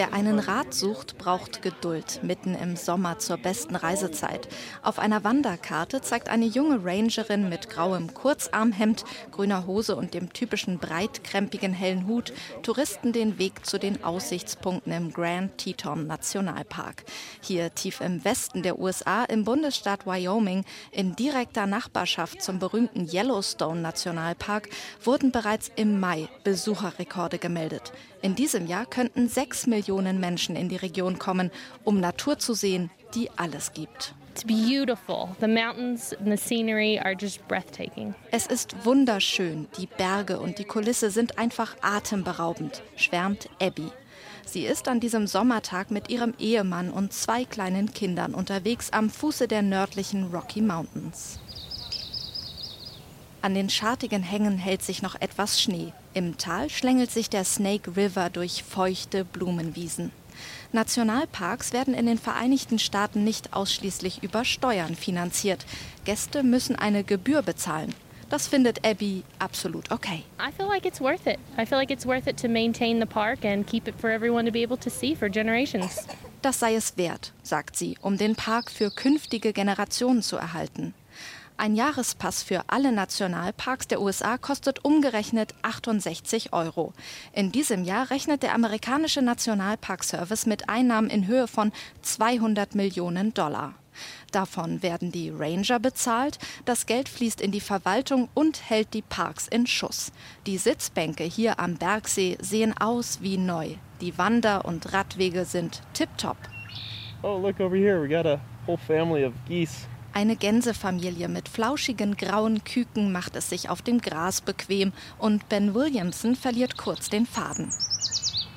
Wer einen Rat sucht, braucht Geduld, mitten im Sommer zur besten Reisezeit. Auf einer Wanderkarte zeigt eine junge Rangerin mit grauem Kurzarmhemd, grüner Hose und dem typischen breitkrempigen hellen Hut Touristen den Weg zu den Aussichtspunkten im Grand Teton Nationalpark. Hier tief im Westen der USA im Bundesstaat Wyoming, in direkter Nachbarschaft zum berühmten Yellowstone Nationalpark, wurden bereits im Mai Besucherrekorde gemeldet. In diesem Jahr könnten sechs Millionen Menschen in die Region kommen, um Natur zu sehen, die alles gibt. Es ist wunderschön. Die Berge und die Kulisse sind einfach atemberaubend, schwärmt Abby. Sie ist an diesem Sommertag mit ihrem Ehemann und zwei kleinen Kindern unterwegs am Fuße der nördlichen Rocky Mountains. An den schartigen Hängen hält sich noch etwas Schnee. Im Tal schlängelt sich der Snake River durch feuchte Blumenwiesen. Nationalparks werden in den Vereinigten Staaten nicht ausschließlich über Steuern finanziert. Gäste müssen eine Gebühr bezahlen. Das findet Abby absolut okay. I feel like it's worth it. I feel like it's worth it to maintain the park and keep it for everyone to be able to see for generations. Das sei es wert, sagt sie, um den Park für künftige Generationen zu erhalten. Ein Jahrespass für alle Nationalparks der USA kostet umgerechnet 68 Euro. In diesem Jahr rechnet der amerikanische Nationalparkservice mit Einnahmen in Höhe von 200 Millionen Dollar. Davon werden die Ranger bezahlt, das Geld fließt in die Verwaltung und hält die Parks in Schuss. Die Sitzbänke hier am Bergsee sehen aus wie neu. Die Wander- und Radwege sind tipptopp. Oh, look over here. We got a whole family of geese. Eine Gänsefamilie mit flauschigen grauen Küken macht es sich auf dem Gras bequem und Ben Williamson verliert kurz den Faden.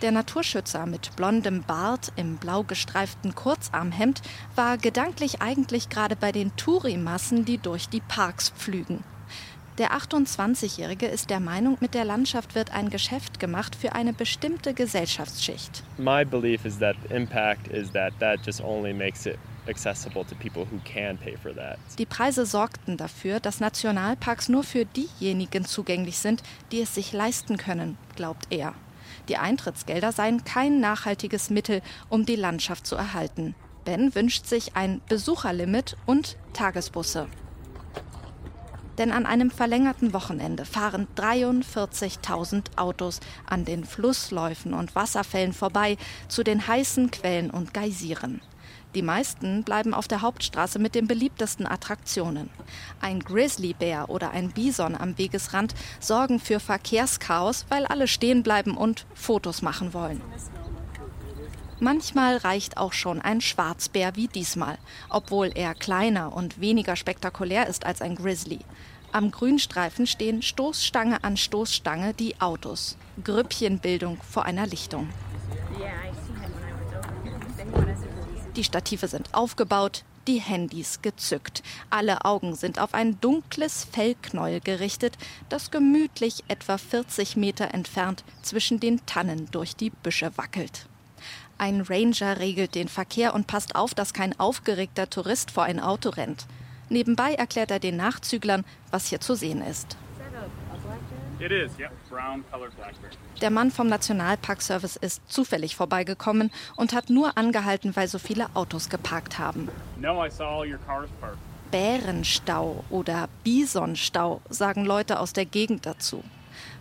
Der Naturschützer mit blondem Bart im blau gestreiften Kurzarmhemd war gedanklich eigentlich gerade bei den Tourimassen, die durch die Parks pflügen. Der 28-Jährige ist der Meinung, mit der Landschaft wird ein Geschäft gemacht für eine bestimmte Gesellschaftsschicht. My belief is that impact is that that just only makes it Die Preise sorgten dafür, dass Nationalparks nur für diejenigen zugänglich sind, die es sich leisten können, glaubt er. Die Eintrittsgelder seien kein nachhaltiges Mittel, um die Landschaft zu erhalten. Ben wünscht sich ein Besucherlimit und Tagesbusse. Denn an einem verlängerten Wochenende fahren 43.000 Autos an den Flussläufen und Wasserfällen vorbei zu den heißen Quellen und Geysiren. Die meisten bleiben auf der Hauptstraße mit den beliebtesten Attraktionen. Ein Grizzlybär oder ein Bison am Wegesrand sorgen für Verkehrschaos, weil alle stehen bleiben und Fotos machen wollen. Manchmal reicht auch schon ein Schwarzbär wie diesmal, obwohl er kleiner und weniger spektakulär ist als ein Grizzly. Am Grünstreifen stehen Stoßstange an Stoßstange die Autos. Grüppchenbildung vor einer Lichtung. Die Stative sind aufgebaut, die Handys gezückt. Alle Augen sind auf ein dunkles Fellknäuel gerichtet, das gemütlich etwa 40 Meter entfernt zwischen den Tannen durch die Büsche wackelt. Ein Ranger regelt den Verkehr und passt auf, dass kein aufgeregter Tourist vor ein Auto rennt. Nebenbei erklärt er den Nachzüglern, was hier zu sehen ist. Der Mann vom Nationalparkservice ist zufällig vorbeigekommen und hat nur angehalten, weil so viele Autos geparkt haben. No, I saw all your cars parked. Bärenstau oder Bisonstau, sagen Leute aus der Gegend dazu.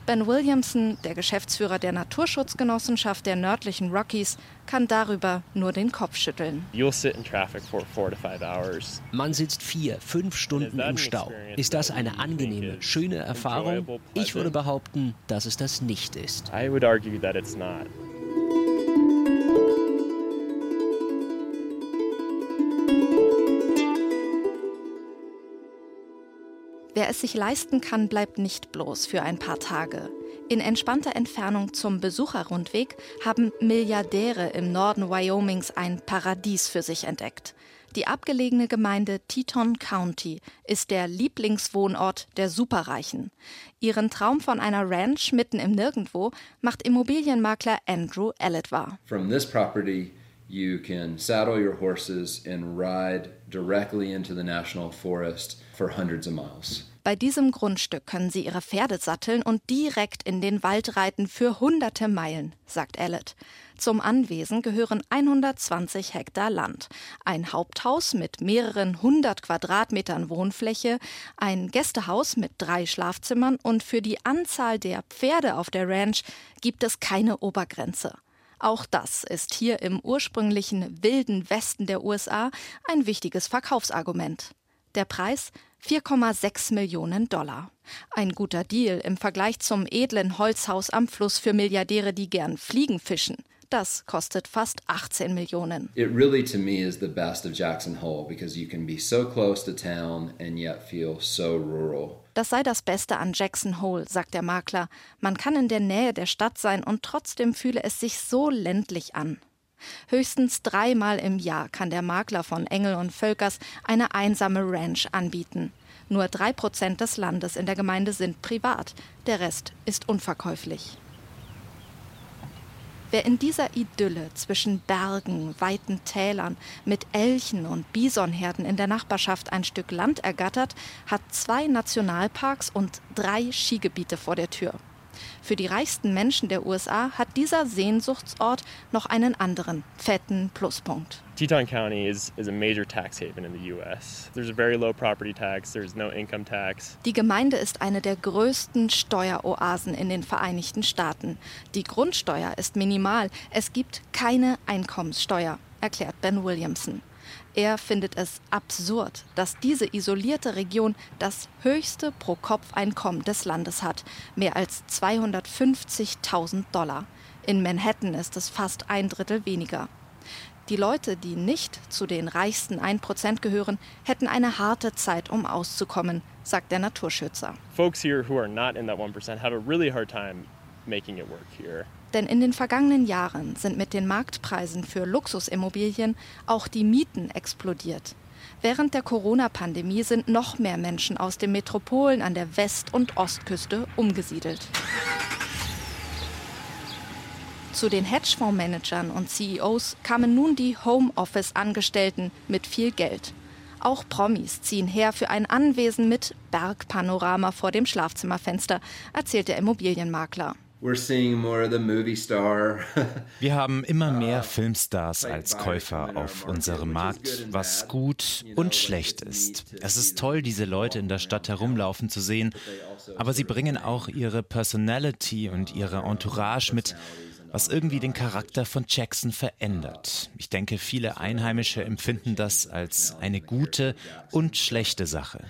Ben Williamson, der Geschäftsführer der Naturschutzgenossenschaft der nördlichen Rockies, kann darüber nur den Kopf schütteln. You'll sit in traffic for four to five hours. Man sitzt vier, fünf Stunden im Stau. Ist das eine angenehme, schöne Erfahrung? Ich würde behaupten, dass es das nicht ist. Wer es sich leisten kann, bleibt nicht bloß für ein paar Tage. In entspannter Entfernung zum Besucherrundweg haben Milliardäre im Norden Wyomings ein Paradies für sich entdeckt. Die abgelegene Gemeinde Teton County ist der Lieblingswohnort der Superreichen. Ihren Traum von einer Ranch mitten im Nirgendwo macht Immobilienmakler Andrew Ellett wahr. From this property you can saddle your horses and ride directly into the national forest for hundreds of miles. Bei diesem Grundstück können Sie Ihre Pferde satteln und direkt in den Wald reiten für hunderte Meilen, sagt Ellett. Zum Anwesen gehören 120 Hektar Land, ein Haupthaus mit mehreren hundert Quadratmetern Wohnfläche, ein Gästehaus mit drei Schlafzimmern und für die Anzahl der Pferde auf der Ranch gibt es keine Obergrenze. Auch das ist hier im ursprünglichen wilden Westen der USA ein wichtiges Verkaufsargument. Der Preis 4,6 Millionen Dollar. Ein guter Deal im Vergleich zum edlen Holzhaus am Fluss für Milliardäre, die gern Fliegen fischen. Das kostet fast 18 Millionen. It really to me is the best of Jackson Hole because you can be so close to town and yet feel so rural. Das sei das Beste an Jackson Hole, sagt der Makler. Man kann in der Nähe der Stadt sein und trotzdem fühle es sich so ländlich an. Höchstens dreimal im Jahr kann der Makler von Engel und Völkers eine einsame Ranch anbieten. Nur drei Prozent des Landes in der Gemeinde sind privat, der Rest ist unverkäuflich. Wer in dieser Idylle zwischen Bergen, weiten Tälern, mit Elchen und Bisonherden in der Nachbarschaft ein Stück Land ergattert, hat zwei Nationalparks und drei Skigebiete vor der Tür. Für die reichsten Menschen der USA hat dieser Sehnsuchtsort noch einen anderen fetten Pluspunkt. Teton County is, is a major tax haven in the US. There's a very low property tax, there's no income tax. Die Gemeinde ist eine der größten Steueroasen in den Vereinigten Staaten. Die Grundsteuer ist minimal, es gibt keine Einkommenssteuer, erklärt Ben Williamson. Er findet es absurd, dass diese isolierte Region das höchste Pro-Kopf-Einkommen des Landes hat, mehr als 250.000 Dollar. In Manhattan ist es fast ein Drittel weniger. Die Leute, die nicht zu den reichsten 1% gehören, hätten eine harte Zeit, um auszukommen, sagt der Naturschützer. Folks here who are not in that 1% have a really hard time making it work here. Denn in den vergangenen Jahren sind mit den Marktpreisen für Luxusimmobilien auch die Mieten explodiert. Während der Corona-Pandemie sind noch mehr Menschen aus den Metropolen an der West- und Ostküste umgesiedelt. Zu den Hedgefondsmanagern und CEOs kamen nun die Homeoffice-Angestellten mit viel Geld. Auch Promis ziehen her für ein Anwesen mit Bergpanorama vor dem Schlafzimmerfenster, erzählt der Immobilienmakler. Wir haben immer mehr Filmstars als Käufer auf unserem Markt, was gut und schlecht ist. Es ist toll, diese Leute in der Stadt herumlaufen zu sehen, aber sie bringen auch ihre Personality und ihre Entourage mit, was irgendwie den Charakter von Jackson verändert. Ich denke, viele Einheimische empfinden das als eine gute und schlechte Sache.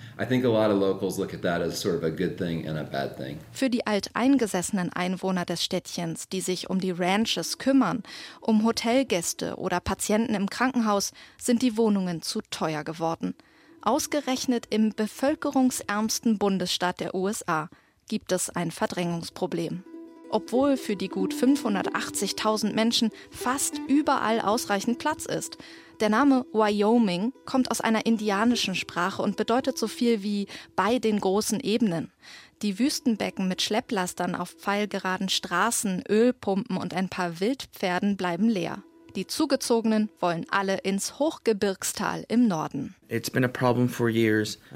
Für die alteingesessenen Einwohner des Städtchens, die sich um die Ranches kümmern, um Hotelgäste oder Patienten im Krankenhaus, sind die Wohnungen zu teuer geworden. Ausgerechnet im bevölkerungsärmsten Bundesstaat der USA gibt es ein Verdrängungsproblem obwohl für die gut 580.000 Menschen fast überall ausreichend Platz ist. Der Name Wyoming kommt aus einer indianischen Sprache und bedeutet so viel wie bei den großen Ebenen. Die Wüstenbecken mit Schlepplastern auf pfeilgeraden Straßen, Ölpumpen und ein paar Wildpferden bleiben leer. Die Zugezogenen wollen alle ins Hochgebirgstal im Norden.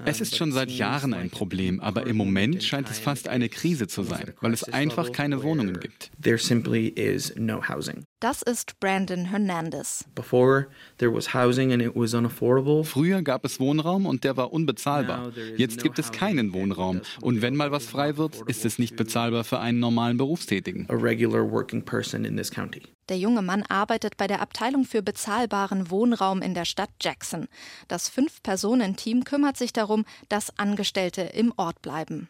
Es ist schon seit Jahren ein Problem, aber im Moment scheint es fast eine Krise zu sein, weil es einfach keine Wohnungen gibt. Das ist Brandon Hernandez. Früher gab es Wohnraum und der war unbezahlbar. Jetzt gibt es keinen Wohnraum und wenn mal was frei wird, ist es nicht bezahlbar für einen normalen Berufstätigen. Der junge Mann arbeitet bei der Abteilung für bezahlbaren Wohnraum in der Stadt Jackson. Das Fünf-Personen-Team kümmert sich darum, dass Angestellte im Ort bleiben.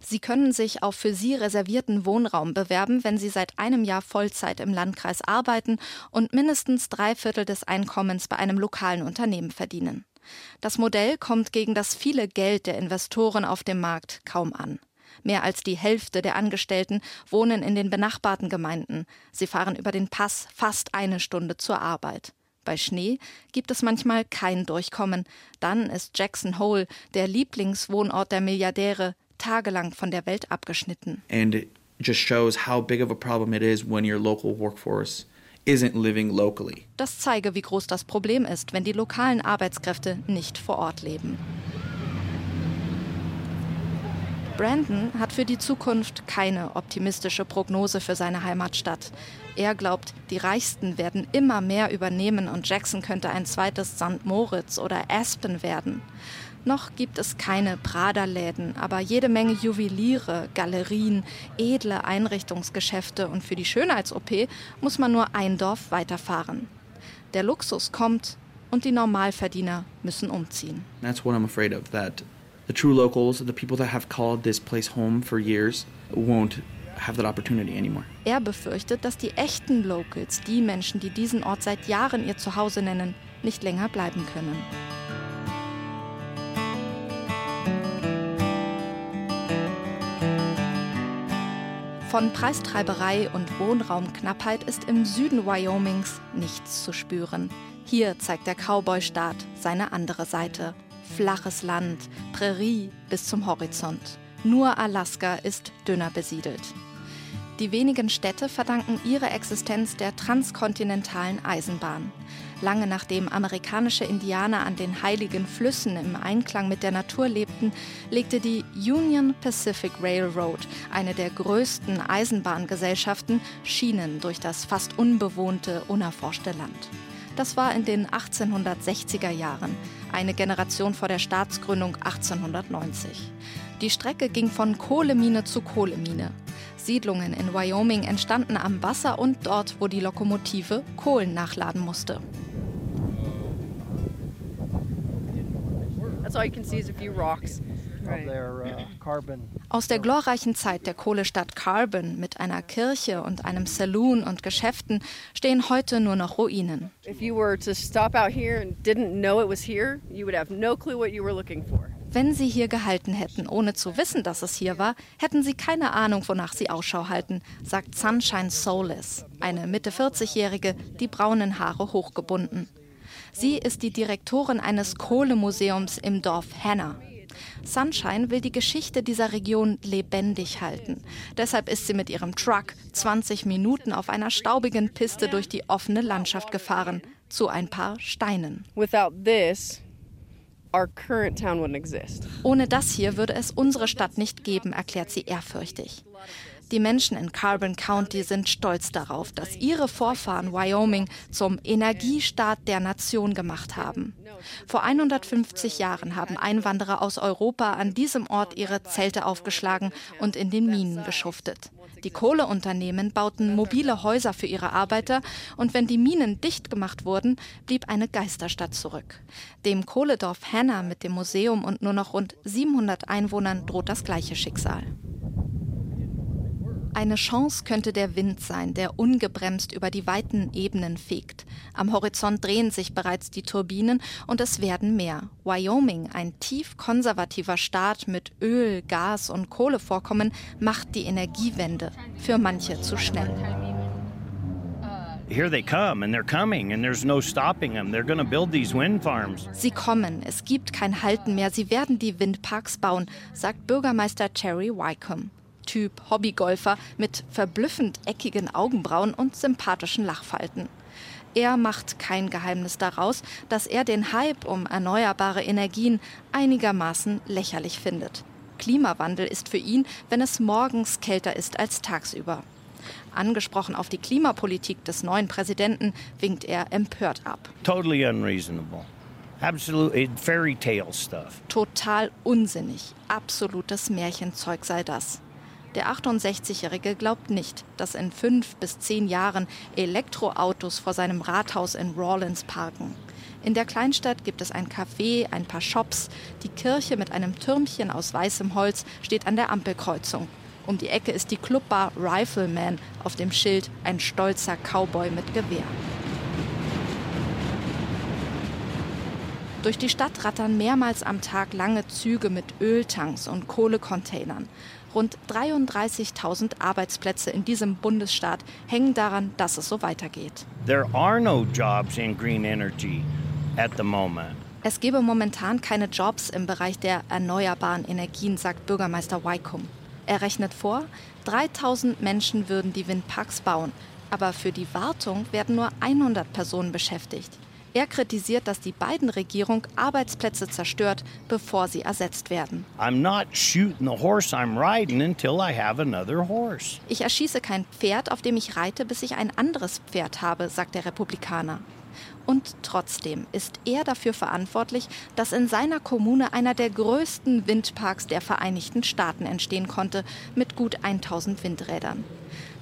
Sie können sich auf für sie reservierten Wohnraum bewerben, wenn sie seit einem Jahr Vollzeit im Landkreis arbeiten und mindestens drei Viertel des Einkommens bei einem lokalen Unternehmen verdienen. Das Modell kommt gegen das viele Geld der Investoren auf dem Markt kaum an. Mehr als die Hälfte der Angestellten wohnen in den benachbarten Gemeinden. Sie fahren über den Pass fast eine Stunde zur Arbeit. Bei Schnee gibt es manchmal kein Durchkommen. Dann ist Jackson Hole, der Lieblingswohnort der Milliardäre, tagelang von der Welt abgeschnitten. And it just shows how big of a problem it is when your local workforce isn't living locally. Das zeige, wie groß das Problem ist, wenn die lokalen Arbeitskräfte nicht vor Ort leben. Brandon hat für die Zukunft keine optimistische Prognose für seine Heimatstadt. Er glaubt, die Reichsten werden immer mehr übernehmen und Jackson könnte ein zweites St. Moritz oder Aspen werden. Noch gibt es keine Prada-Läden, aber jede Menge Juweliere, Galerien, edle Einrichtungsgeschäfte und für die Schönheits-OP muss man nur ein Dorf weiterfahren. Der Luxus kommt und die Normalverdiener müssen umziehen. That's what I'm afraid of, that the true locals, the people that have called this place home for years, won't have that opportunity anymore. Er befürchtet, dass die echten Locals, die Menschen, die diesen Ort seit Jahren ihr Zuhause nennen, nicht länger bleiben können. Von Preistreiberei und Wohnraumknappheit ist im Süden Wyomings nichts zu spüren. Hier zeigt der Cowboy-Staat seine andere Seite. Flaches Land, Prärie bis zum Horizont. Nur Alaska ist dünner besiedelt. Die wenigen Städte verdanken ihre Existenz der transkontinentalen Eisenbahn. Lange nachdem amerikanische Indianer an den heiligen Flüssen im Einklang mit der Natur lebten, legte die Union Pacific Railroad, eine der größten Eisenbahngesellschaften, Schienen durch das fast unbewohnte, unerforschte Land. Das war in den 1860er Jahren, eine Generation vor der Staatsgründung 1890. Die Strecke ging von Kohlemine zu Kohlemine. Siedlungen in Wyoming entstanden am Wasser und dort, wo die Lokomotive Kohlen nachladen musste. Aus der glorreichen Zeit der Kohlestadt Carbon mit einer Kirche und einem Saloon und Geschäften stehen heute nur noch Ruinen. If you were to stop out here and didn't know it was here, you would have no clue what you were looking for. Wenn sie hier gehalten hätten, ohne zu wissen, dass es hier war, hätten sie keine Ahnung, wonach sie Ausschau halten, sagt Sunshine Solis, eine Mitte 40-Jährige, die braunen Haare hochgebunden. Sie ist die Direktorin eines Kohlemuseums im Dorf Hannah. Sunshine will die Geschichte dieser Region lebendig halten. Deshalb ist sie mit ihrem Truck 20 Minuten auf einer staubigen Piste durch die offene Landschaft gefahren, zu ein paar Steinen. Without this, our current town wouldn't exist. Ohne das hier würde es unsere Stadt nicht geben, erklärt sie ehrfürchtig. Die Menschen in Carbon County sind stolz darauf, dass ihre Vorfahren Wyoming zum Energiestaat der Nation gemacht haben. Vor 150 Jahren haben Einwanderer aus Europa an diesem Ort ihre Zelte aufgeschlagen und in den Minen geschuftet. Die Kohleunternehmen bauten mobile Häuser für ihre Arbeiter und wenn die Minen dicht gemacht wurden, blieb eine Geisterstadt zurück. Dem Kohledorf Hannah mit dem Museum und nur noch rund 700 Einwohnern droht das gleiche Schicksal. Eine Chance könnte der Wind sein, der ungebremst über die weiten Ebenen fegt. Am Horizont drehen sich bereits die Turbinen und es werden mehr. Wyoming, ein tief konservativer Staat mit Öl, Gas und Kohlevorkommen, macht die Energiewende für manche zu schnell. Sie kommen, es gibt kein Halten mehr. Sie werden die Windparks bauen, sagt Bürgermeister Terry Wycombe. Typ Hobbygolfer mit verblüffend eckigen Augenbrauen und sympathischen Lachfalten. Er macht kein Geheimnis daraus, dass er den Hype um erneuerbare Energien einigermaßen lächerlich findet. Klimawandel ist für ihn, wenn es morgens kälter ist als tagsüber. Angesprochen auf die Klimapolitik des neuen Präsidenten winkt er empört ab. Totally unreasonable. Absolutely fairy tale stuff. Total unsinnig. Absolutes Märchenzeug sei das. Der 68-Jährige glaubt nicht, dass in fünf bis zehn Jahren Elektroautos vor seinem Rathaus in Rawlins parken. In der Kleinstadt gibt es ein Café, ein paar Shops. Die Kirche mit einem Türmchen aus weißem Holz steht an der Ampelkreuzung. Um die Ecke ist die Clubbar Rifleman, auf dem Schild ein stolzer Cowboy mit Gewehr. Durch die Stadt rattern mehrmals am Tag lange Züge mit Öltanks und Kohlecontainern. Rund 33.000 Arbeitsplätze in diesem Bundesstaat hängen daran, dass es so weitergeht. There are no jobs in green energy at the moment. Es gebe momentan keine Jobs im Bereich der erneuerbaren Energien, sagt Bürgermeister Wycombe. Er rechnet vor, 3000 Menschen würden die Windparks bauen, aber für die Wartung werden nur 100 Personen beschäftigt. Er kritisiert, dass die beiden Regierung Arbeitsplätze zerstört, bevor sie ersetzt werden. Ich erschieße kein Pferd, auf dem ich reite, bis ich ein anderes Pferd habe, sagt der Republikaner. Und trotzdem ist er dafür verantwortlich, dass in seiner Kommune einer der größten Windparks der Vereinigten Staaten entstehen konnte, mit gut 1000 Windrädern.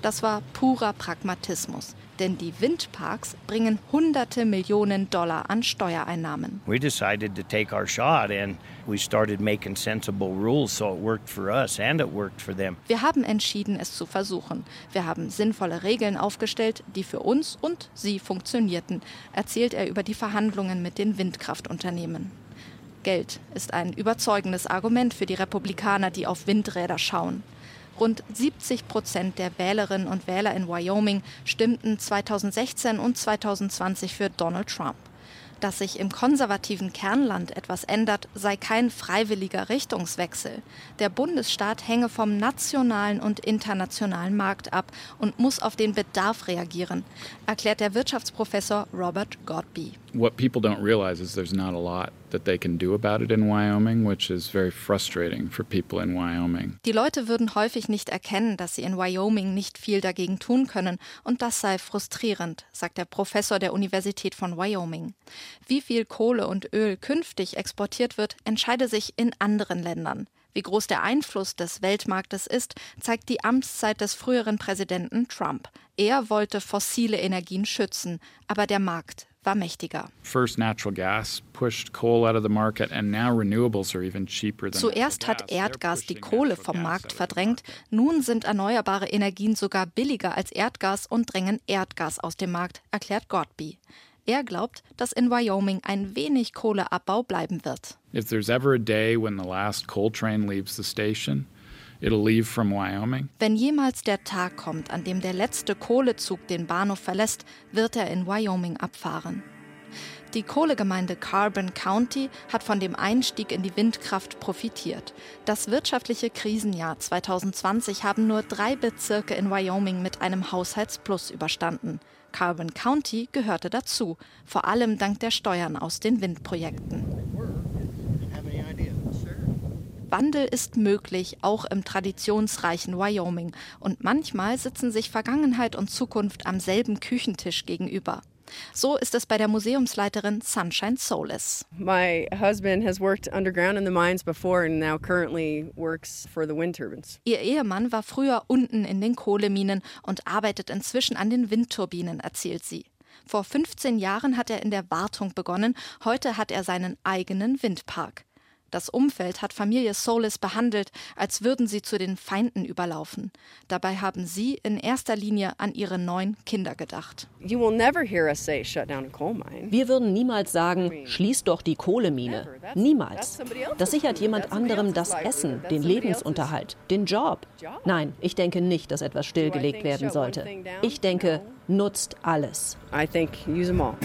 Das war purer Pragmatismus denn die Windparks bringen hunderte Millionen Dollar an Steuereinnahmen. We decided to take our shot and we started making sensible rules so it worked for us and it worked for them. Wir haben entschieden, es zu versuchen. Wir haben sinnvolle Regeln aufgestellt, die für uns und sie funktionierten, erzählt er über die Verhandlungen mit den Windkraftunternehmen. Geld ist ein überzeugendes Argument für die Republikaner, die auf Windräder schauen. Rund 70 Prozent der Wählerinnen und Wähler in Wyoming stimmten 2016 und 2020 für Donald Trump. Dass sich im konservativen Kernland etwas ändert, sei kein freiwilliger Richtungswechsel. Der Bundesstaat hänge vom nationalen und internationalen Markt ab und muss auf den Bedarf reagieren, erklärt der Wirtschaftsprofessor Robert Godby. What people don't realize is there's not a lot Die Leute würden häufig nicht erkennen, dass sie in Wyoming nicht viel dagegen tun können und das sei frustrierend, sagt der Professor der Universität von Wyoming. Wie viel Kohle und Öl künftig exportiert wird, entscheide sich in anderen Ländern. Wie groß der Einfluss des Weltmarktes ist, zeigt die Amtszeit des früheren Präsidenten Trump. Er wollte fossile Energien schützen, aber der Markt war mächtiger. Zuerst hat Erdgas die Kohle vom Markt verdrängt, nun sind erneuerbare Energien sogar billiger als Erdgas und drängen Erdgas aus dem Markt, erklärt Godby. Er glaubt, dass in Wyoming ein wenig Kohleabbau bleiben wird. If there's ever a day when the last coal train leaves the station, It'll leave from Wyoming. Wenn jemals der Tag kommt, an dem der letzte Kohlezug den Bahnhof verlässt, wird er in Wyoming abfahren. Die Kohlegemeinde Carbon County hat von dem Einstieg in die Windkraft profitiert. Das wirtschaftliche Krisenjahr 2020 haben nur drei Bezirke in Wyoming mit einem Haushaltsplus überstanden. Carbon County gehörte dazu, vor allem dank der Steuern aus den Windprojekten. Wandel ist möglich, auch im traditionsreichen Wyoming. Und manchmal sitzen sich Vergangenheit und Zukunft am selben Küchentisch gegenüber. So ist es bei der Museumsleiterin Sunshine Solis. My husband has worked underground in the mines before and now currently works for the wind turbines. Ihr Ehemann war früher unten in den Kohleminen und arbeitet inzwischen an den Windturbinen, erzählt sie. Vor 15 Jahren hat er in der Wartung begonnen, heute hat er seinen eigenen Windpark. Das Umfeld hat Familie Solis behandelt, als würden sie zu den Feinden überlaufen. Dabei haben sie in erster Linie an ihre neun Kinder gedacht. Wir würden niemals sagen, schließ doch die Kohlemine. Niemals. Das sichert jemand anderem das Essen, den Lebensunterhalt, den Job. Nein, ich denke nicht, dass etwas stillgelegt werden sollte. Ich denke, nutzt alles. I think use them all.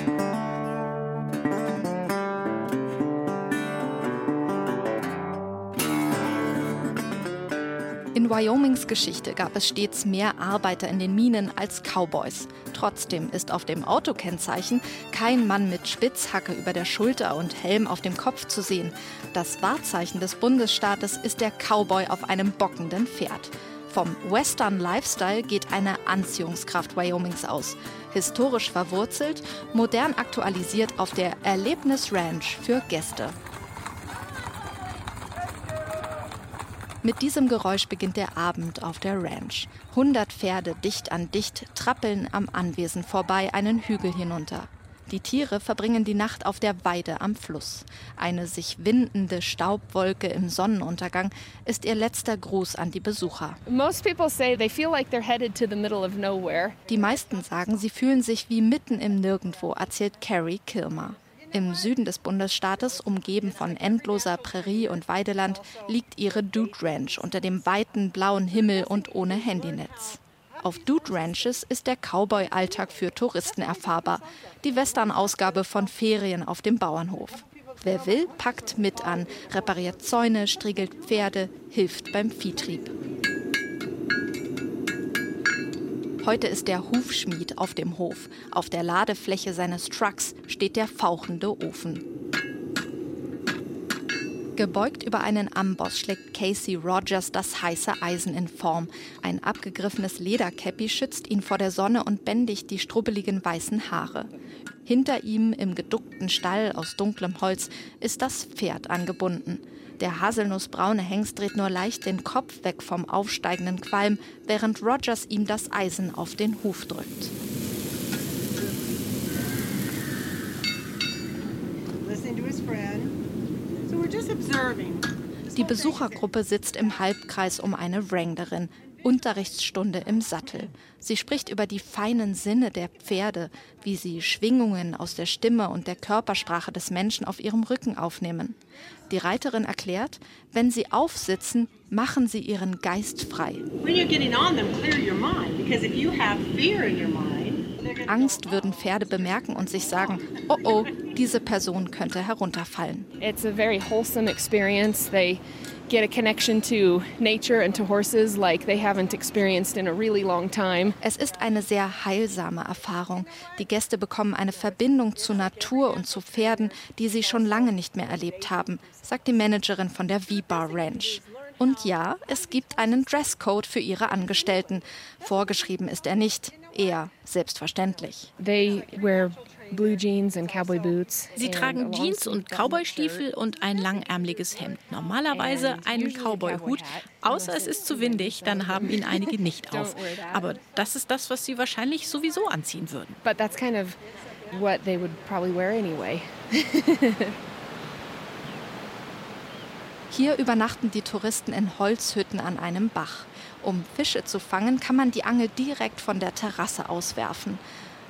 Wyomings Geschichte gab es stets mehr Arbeiter in den Minen als Cowboys. Trotzdem ist auf dem Autokennzeichen kein Mann mit Spitzhacke über der Schulter und Helm auf dem Kopf zu sehen. Das Wahrzeichen des Bundesstaates ist der Cowboy auf einem bockenden Pferd. Vom Western Lifestyle geht eine Anziehungskraft Wyomings aus. Historisch verwurzelt, modern aktualisiert auf der Erlebnis Ranch für Gäste. Mit diesem Geräusch beginnt der Abend auf der Ranch. 100 Pferde dicht an dicht trappeln am Anwesen vorbei einen Hügel hinunter. Die Tiere verbringen die Nacht auf der Weide am Fluss. Eine sich windende Staubwolke im Sonnenuntergang ist ihr letzter Gruß an die Besucher. Die meisten sagen, sie fühlen sich wie mitten im Nirgendwo, erzählt Carrie Kilmer. Im Süden des Bundesstaates, umgeben von endloser Prärie und Weideland, liegt ihre Dude Ranch unter dem weiten blauen Himmel und ohne Handynetz. Auf Dude Ranches ist der Cowboy-Alltag für Touristen erfahrbar, die Western-Ausgabe von Ferien auf dem Bauernhof. Wer will, packt mit an, repariert Zäune, striegelt Pferde, hilft beim Viehtrieb. Heute ist der Hufschmied auf dem Hof. Auf der Ladefläche seines Trucks steht der fauchende Ofen. Gebeugt über einen Amboss schlägt Casey Rogers das heiße Eisen in Form. Ein abgegriffenes Lederkäppi schützt ihn vor der Sonne und bändigt die strubbeligen weißen Haare. Hinter ihm im geduckten Stall aus dunklem Holz ist das Pferd angebunden. Der haselnussbraune Hengst dreht nur leicht den Kopf weg vom aufsteigenden Qualm, während Rogers ihm das Eisen auf den Huf drückt. Die Besuchergruppe sitzt im Halbkreis um eine Wranglerin. Unterrichtsstunde im Sattel. Sie spricht über die feinen Sinne der Pferde, wie sie Schwingungen aus der Stimme und der Körpersprache des Menschen auf ihrem Rücken aufnehmen. Die Reiterin erklärt, wenn sie aufsitzen, machen sie ihren Geist frei. Angst würden Pferde bemerken und sich sagen, oh oh, diese Person könnte herunterfallen. It's a very wholesome experience. They get a connection to nature and to horses like they haven't experienced in a really long time. Es ist eine sehr heilsame Erfahrung. Die Gäste bekommen eine Verbindung zur Natur und zu Pferden, die sie schon lange nicht mehr erlebt haben, sagt die Managerin von der V-Bar Ranch. Und ja, es gibt einen Dresscode für ihre Angestellten. Vorgeschrieben ist er nicht, eher selbstverständlich. They wear blue jeans and cowboy boots. Sie tragen Jeans und Cowboystiefel und ein langärmeliges Hemd. Normalerweise einen Cowboyhut, außer es ist zu windig, dann haben ihn einige nicht auf. Aber das ist das, was sie wahrscheinlich sowieso anziehen würden. But that's kind of what they would probably wear anyway. Hier übernachten die Touristen in Holzhütten an einem Bach. Um Fische zu fangen, kann man die Angel direkt von der Terrasse auswerfen.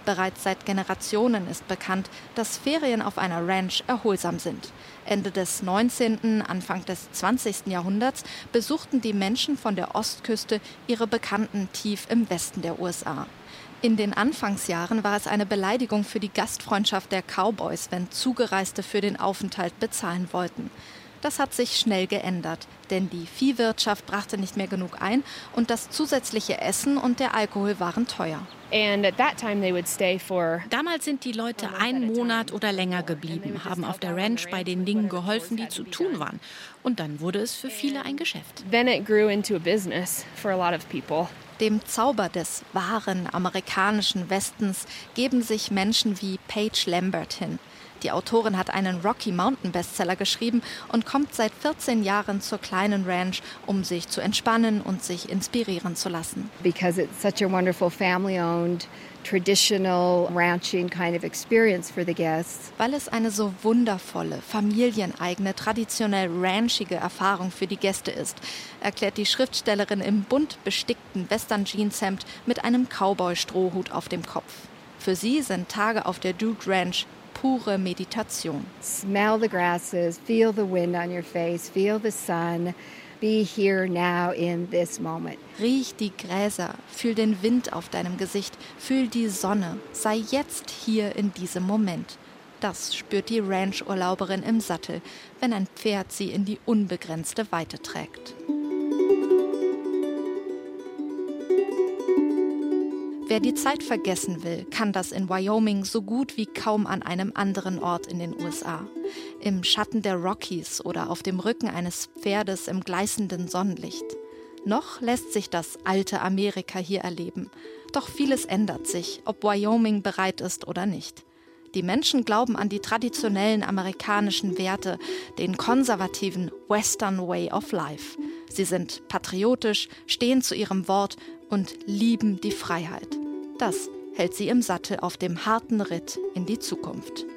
Bereits seit Generationen ist bekannt, dass Ferien auf einer Ranch erholsam sind. Ende des 19., Anfang des 20. Jahrhunderts besuchten die Menschen von der Ostküste ihre Bekannten tief im Westen der USA. In den Anfangsjahren war es eine Beleidigung für die Gastfreundschaft der Cowboys, wenn Zugereiste für den Aufenthalt bezahlen wollten. Das hat sich schnell geändert, denn die Viehwirtschaft brachte nicht mehr genug ein und das zusätzliche Essen und der Alkohol waren teuer. Damals sind die Leute einen Monat oder länger geblieben, haben auf der Ranch bei den Dingen geholfen, die zu tun waren. Und dann wurde es für viele ein Geschäft. Dem Zauber des wahren amerikanischen Westens geben sich Menschen wie Paige Lambert hin. Die Autorin hat einen Rocky Mountain Bestseller geschrieben und kommt seit 14 Jahren zur kleinen Ranch, um sich zu entspannen und sich inspirieren zu lassen. Because it's such a wonderful family-owned traditional ranching kind of experience for the guests. Weil es eine so wundervolle, familieneigene, traditionell ranchige Erfahrung für die Gäste ist, erklärt die Schriftstellerin im bunt bestickten Western Jeanshemd mit einem Cowboy-Strohhut auf dem Kopf. Für sie sind Tage auf der Dude Ranch pure Meditation. Smell the grasses, feel the wind on your face, feel the sun. Be here now in this moment. Riech die Gräser, fühl den Wind auf deinem Gesicht, fühl die Sonne. Sei jetzt hier in diesem Moment. Das spürt die Ranch-Urlauberin im Sattel, wenn ein Pferd sie in die unbegrenzte Weite trägt. Wer die Zeit vergessen will, kann das in Wyoming so gut wie kaum an einem anderen Ort in den USA. Im Schatten der Rockies oder auf dem Rücken eines Pferdes im gleißenden Sonnenlicht. Noch lässt sich das alte Amerika hier erleben. Doch vieles ändert sich, ob Wyoming bereit ist oder nicht. Die Menschen glauben an die traditionellen amerikanischen Werte, den konservativen Western Way of Life. Sie sind patriotisch, stehen zu ihrem Wort und lieben die Freiheit. Das hält sie im Sattel auf dem harten Ritt in die Zukunft.